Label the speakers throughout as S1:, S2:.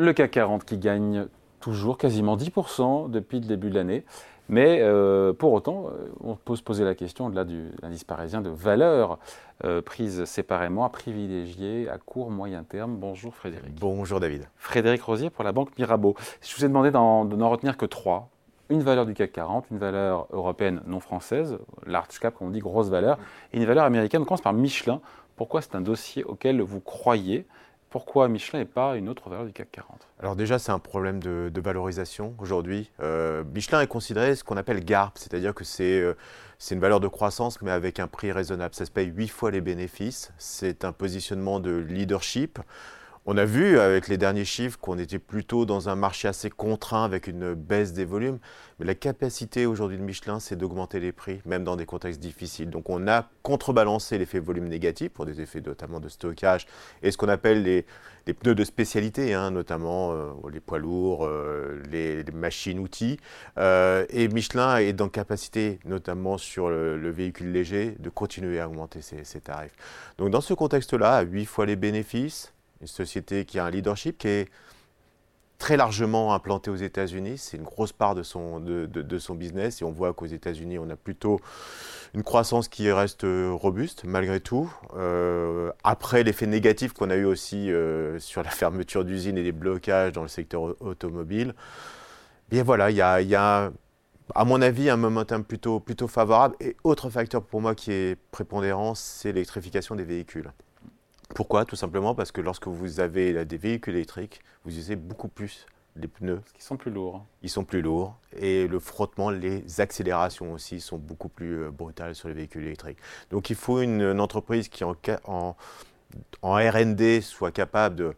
S1: Le CAC 40 qui gagne toujours quasiment 10% depuis le début de l'année. Mais euh, pour autant, euh, on peut se poser la question, au-delà de l'indice parisien, de valeurs euh, prises séparément, à privilégier à court, moyen terme. Bonjour Frédéric.
S2: Bonjour David.
S1: Frédéric Rosier pour la Banque Mirabeau. Je vous ai demandé de n'en retenir que trois. Une valeur du CAC 40, une valeur européenne non française, large cap, comme on dit, grosse valeur, et une valeur américaine. On commence par Michelin. Pourquoi c'est un dossier auquel vous croyez pourquoi Michelin et pas une autre valeur du CAC 40
S2: Alors déjà, c'est un problème de, valorisation aujourd'hui. Euh, Michelin est considéré ce qu'on appelle GARP, c'est-à-dire que euh, c'est une valeur de croissance, mais avec un prix raisonnable. Ça se paye 8 fois les bénéfices. C'est un positionnement de leadership. On a vu avec les derniers chiffres qu'on était plutôt dans un marché assez contraint avec une baisse des volumes, mais la capacité aujourd'hui de Michelin, c'est d'augmenter les prix, même dans des contextes difficiles. Donc on a contrebalancé l'effet volume négatif pour des effets notamment de stockage et ce qu'on appelle les, pneus de spécialité, hein, notamment euh, les poids lourds, euh, les, machines-outils. Euh, et Michelin est dans capacité, notamment sur le, véhicule léger, de continuer à augmenter ses, tarifs. Donc dans ce contexte-là, à 8 fois les bénéfices, une société qui a un leadership qui est très largement implantée aux États-Unis. C'est une grosse part de son, business. Et on voit qu'aux États-Unis, on a plutôt une croissance qui reste robuste, malgré tout. Euh, après l'effet négatif qu'on a eu aussi euh, sur la fermeture d'usines et les blocages dans le secteur automobile, bien voilà, il y a, y a, à mon avis, un momentum plutôt, plutôt favorable. Et autre facteur pour moi qui est prépondérant, c'est l'électrification des véhicules. Pourquoi? Tout simplement parce que lorsque vous avez des véhicules électriques, vous utilisez beaucoup plus les pneus. Parce
S1: qu'ils sont plus lourds.
S2: Ils sont plus lourds. Et le frottement, les accélérations aussi sont beaucoup plus euh, brutales sur les véhicules électriques. Donc il faut une, entreprise qui en, en, en RD soit capable de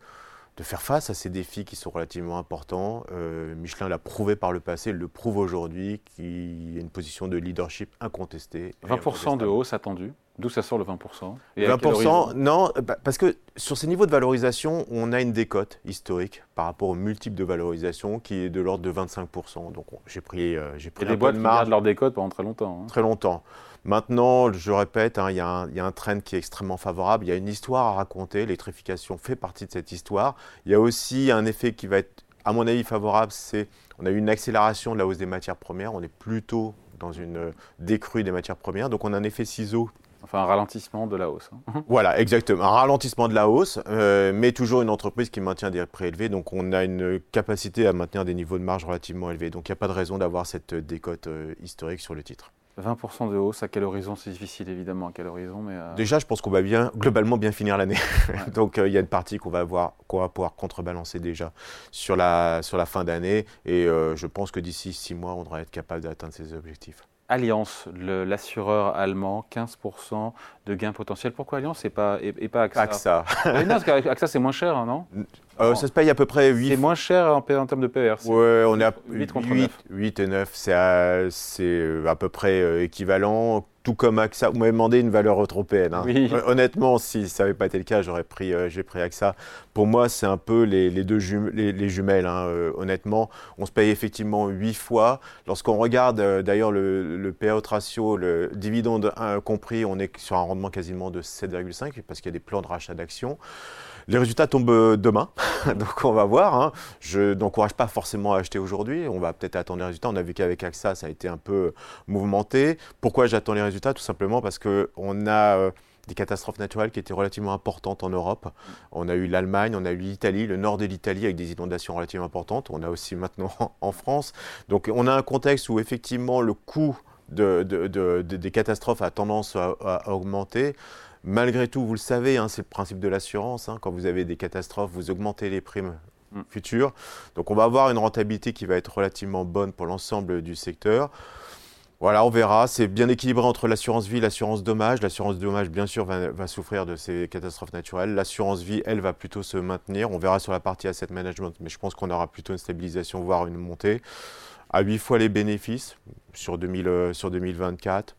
S2: de faire face à ces défis qui sont relativement importants. Euh, Michelin l'a prouvé par le passé, le prouve aujourd'hui, qu'il y a une position de leadership incontestée.
S1: 20% de hausse attendue D'où ça sort le 20%
S2: 20%, non, bah, parce que sur ces niveaux de valorisation, on a une décote historique par rapport au multiple de valorisation qui est de l'ordre de 25%. Donc j'ai pris, euh, j'ai pris
S1: des boîtes qui gardent leur décote pendant très longtemps.
S2: Hein. Très longtemps. Maintenant, je répète, hein, il y, a un trend qui est extrêmement favorable. Il y a une histoire à raconter. L'électrification fait partie de cette histoire. Il y a aussi un effet qui va être, à mon avis, favorable. C'est on a eu une accélération de la hausse des matières premières. On est plutôt dans une décrue des matières premières. Donc on a un effet ciseau
S1: Enfin, un ralentissement de la hausse.
S2: Hein. Voilà, exactement. Un ralentissement de la hausse, euh, mais toujours une entreprise qui maintient des prix élevés. Donc, on a une capacité à maintenir des niveaux de marge relativement élevés. Donc, il n'y a pas de raison d'avoir cette décote euh, historique sur le titre.
S1: 20% de hausse, à quel horizon? C'est difficile évidemment, à quel horizon mais euh,
S2: Déjà, je pense qu'on va bien, globalement bien finir l'année. Donc euh, il y a une partie qu'on va, avoir, qu'on va pouvoir contrebalancer déjà sur la, sur la fin d'année. Et euh, je pense que d'ici six mois, on devrait être capable d'atteindre ces objectifs.
S1: Alliance, l'assureur allemand, 15% de gains potentiels. Pourquoi Alliance et pas, et, pas AXA
S2: AXA.
S1: non, parce qu'AXA c'est moins cher, hein, non?
S2: Euh, Ça se paye à peu près 8.
S1: C'est moins cher en, en, termes de PER.
S2: Oui, on est à 8, 8, 8 et 9. C'est à, à, peu près euh, équivalent tout comme AXA. Vous m'avez demandé une valeur européenne. Hein. Honnêtement, si ça n'avait pas été le cas, j'aurais pris, euh, j'ai pris AXA. Pour moi, c'est un peu les, deux les, jumelles. Hein, euh, honnêtement, on se paye effectivement 8 fois. Lorsqu'on regarde euh, d'ailleurs le, le, payout ratio, le dividende compris, on est sur un rendement quasiment de 7,5 parce qu'il y a des plans de rachat d'actions. Les résultats tombent euh, demain, donc on va voir. Hein. Je n'encourage pas forcément à acheter aujourd'hui. On va peut-être attendre les résultats. On a vu qu'avec AXA, ça a été un peu mouvementé. Pourquoi j'attends les résultats? Tout simplement parce qu'on a euh, des catastrophes naturelles qui étaient relativement importantes en Europe. On a eu l'Allemagne, on a eu l'Italie, le nord de l'Italie avec des inondations relativement importantes. On a aussi maintenant en France. Donc on a un contexte où effectivement le coût des catastrophes a tendance à augmenter. Malgré tout, vous le savez, hein, c'est le principe de l'assurance. Hein. quand vous avez des catastrophes, vous augmentez les primes mm. futures. Donc on va avoir une rentabilité qui va être relativement bonne pour l'ensemble du secteur. Voilà, on verra. C'est bien équilibré entre l'assurance vie et l'assurance dommage. L'assurance dommage, bien sûr, va, souffrir de ces catastrophes naturelles. L'assurance vie, elle, va plutôt se maintenir. On verra sur la partie asset management, mais je pense qu'on aura plutôt une stabilisation, voire une montée. À 8 fois les bénéfices sur, 2000, euh, sur 2024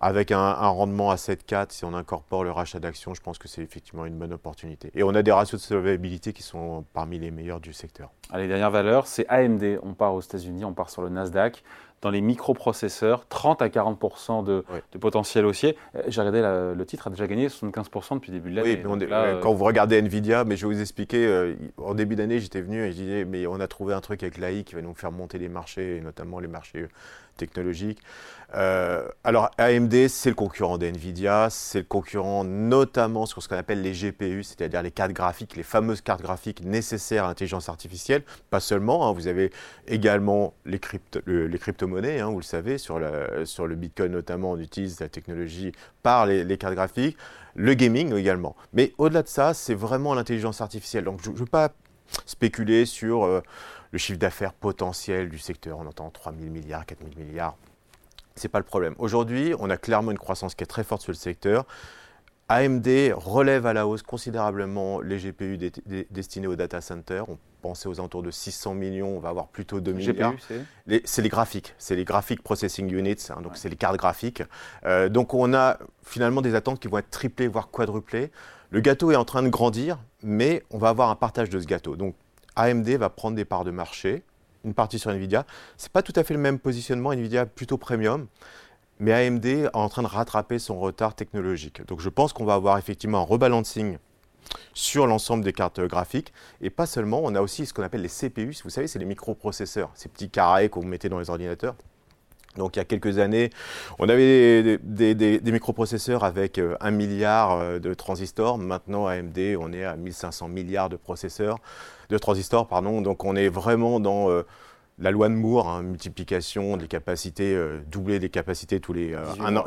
S2: avec un, rendement à 7,4, si on incorpore le rachat d'actions, je pense que c'est effectivement une bonne opportunité. Et on a des ratios de solvabilité qui sont parmi les meilleurs du secteur.
S1: Allez, dernière valeur, c'est AMD. On part aux États-Unis, on part sur le Nasdaq. Dans les microprocesseurs, 30 à 40% de, potentiel haussier. Euh, j'ai regardé le titre a déjà gagné 75% depuis le début de l'année.
S2: Oui, euh, quand vous regardez Nvidia, mais je vais vous expliquer, euh, en début d'année, j'étais venu et je disais, mais on a trouvé un truc avec l'AI qui va nous faire monter les marchés, et notamment les marchés technologiques. Euh, alors AMD, c'est le concurrent d'NVIDIA, c'est le concurrent notamment sur ce qu'on appelle les GPU, c'est-à-dire les cartes graphiques, les fameuses cartes graphiques nécessaires à l'intelligence artificielle. Pas seulement, hein, vous avez également les, les crypto-monnaies, hein, vous le savez, sur, le Bitcoin notamment, on utilise la technologie par les, cartes graphiques, le gaming également. Mais au-delà de ça, c'est vraiment l'intelligence artificielle. Donc je ne veux pas spéculer sur... Euh, le chiffre d'affaires potentiel du secteur. On entend 3 000 milliards, 4 000 milliards. Ce n'est pas le problème. Aujourd'hui, on a clairement une croissance qui est très forte sur le secteur. AMD relève à la hausse considérablement les GPU destinés aux data centers. On pensait aux alentours de 600 millions, on va avoir plutôt 2 milliards. C'est les, graphiques, c'est les graphiques processing units, hein, donc c'est les cartes graphiques. Euh, donc on a finalement des attentes qui vont être triplées, voire quadruplées. Le gâteau est en train de grandir, mais on va avoir un partage de ce gâteau. Donc AMD va prendre des parts de marché, une partie sur Nvidia. Ce n'est pas tout à fait le même positionnement, Nvidia plutôt premium, mais AMD est en train de rattraper son retard technologique. Donc je pense qu'on va avoir effectivement un rebalancing sur l'ensemble des cartes graphiques. Et pas seulement, on a aussi ce qu'on appelle les CPU. Vous savez, c'est les microprocesseurs, ces petits carrés que vous mettez dans les ordinateurs. Donc il y a quelques années, on avait des, microprocesseurs avec euh, un milliard euh, de transistors. Maintenant, AMD, on est à 1500 milliards de processeurs, de transistors, pardon. Donc on est vraiment dans euh, la loi de Moore, hein, multiplication des capacités, doubler des capacités tous les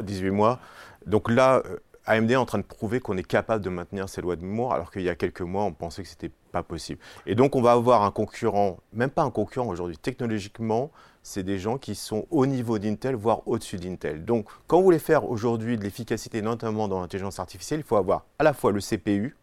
S2: 18 mois. Donc là, AMD est en train de prouver qu'on est capable de maintenir ces lois de Moore, alors qu'il y a quelques mois, on pensait que ce n'était pas possible. Et donc, on va avoir un concurrent, même pas un concurrent aujourd'hui, technologiquement, c'est des gens qui sont au niveau d'Intel, voire au-dessus d'Intel. Donc, quand vous voulez faire aujourd'hui de l'efficacité, notamment dans l'intelligence artificielle, il faut avoir à la fois le CPU,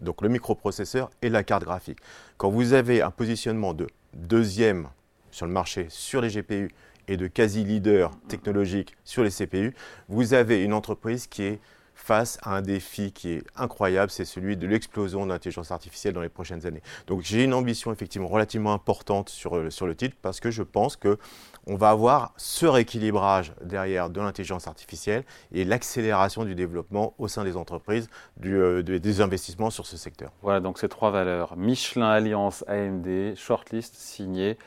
S2: donc le microprocesseur, et la carte graphique. Quand vous avez un positionnement de deuxième sur le marché sur les GPU et de quasi leader technologique sur les CPU, vous avez une entreprise qui est face à un défi qui est incroyable, c'est celui de l'explosion de l'intelligence artificielle dans les prochaines années. Donc j'ai une ambition effectivement relativement importante sur, euh, sur le titre parce que je pense que on va avoir ce rééquilibrage derrière de l'intelligence artificielle et l'accélération du développement au sein des entreprises, euh, des investissements sur ce secteur.
S1: Voilà donc ces trois valeurs, Michelin Alliance AMD, shortlist signé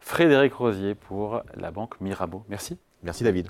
S1: Frédéric Rosier pour la banque Mirabeau. Merci.
S2: Merci David.